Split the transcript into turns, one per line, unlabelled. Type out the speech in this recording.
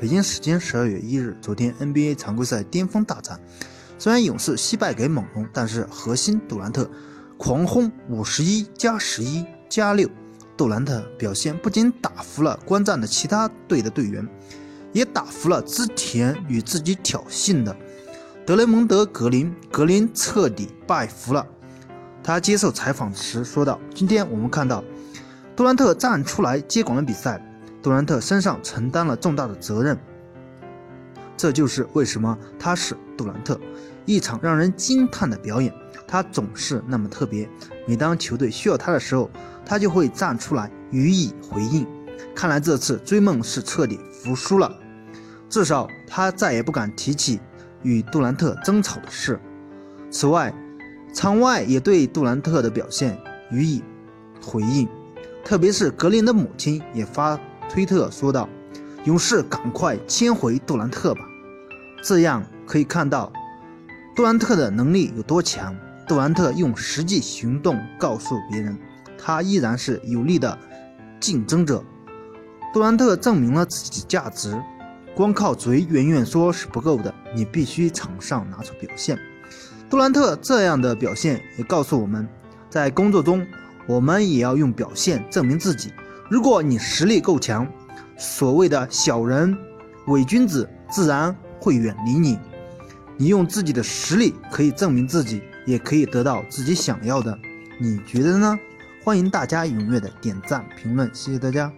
北京时间十二月一日，昨天 NBA 常规赛巅峰大战，虽然勇士惜败给猛龙，但是核心杜兰特狂轰五十一加十一加六。杜兰特表现不仅打服了观战的其他队的队员，也打服了之前与自己挑衅的德雷蒙德·格林。格林彻底拜服了。他接受采访时说道：“今天我们看到杜兰特站出来接管了比赛。”杜兰特身上承担了重大的责任，这就是为什么他是杜兰特。一场让人惊叹的表演，他总是那么特别。每当球队需要他的时候，他就会站出来予以回应。看来这次追梦是彻底服输了，至少他再也不敢提起与杜兰特争吵的事。此外，场外也对杜兰特的表现予以回应，特别是格林的母亲也发。推特说道：“勇士，赶快签回杜兰特吧，这样可以看到杜兰特的能力有多强。杜兰特用实际行动告诉别人，他依然是有力的竞争者。杜兰特证明了自己的价值，光靠嘴远远说是不够的，你必须场上拿出表现。杜兰特这样的表现也告诉我们，在工作中我们也要用表现证明自己。”如果你实力够强，所谓的小人、伪君子自然会远离你。你用自己的实力可以证明自己，也可以得到自己想要的。你觉得呢？欢迎大家踊跃的点赞评论，谢谢大家。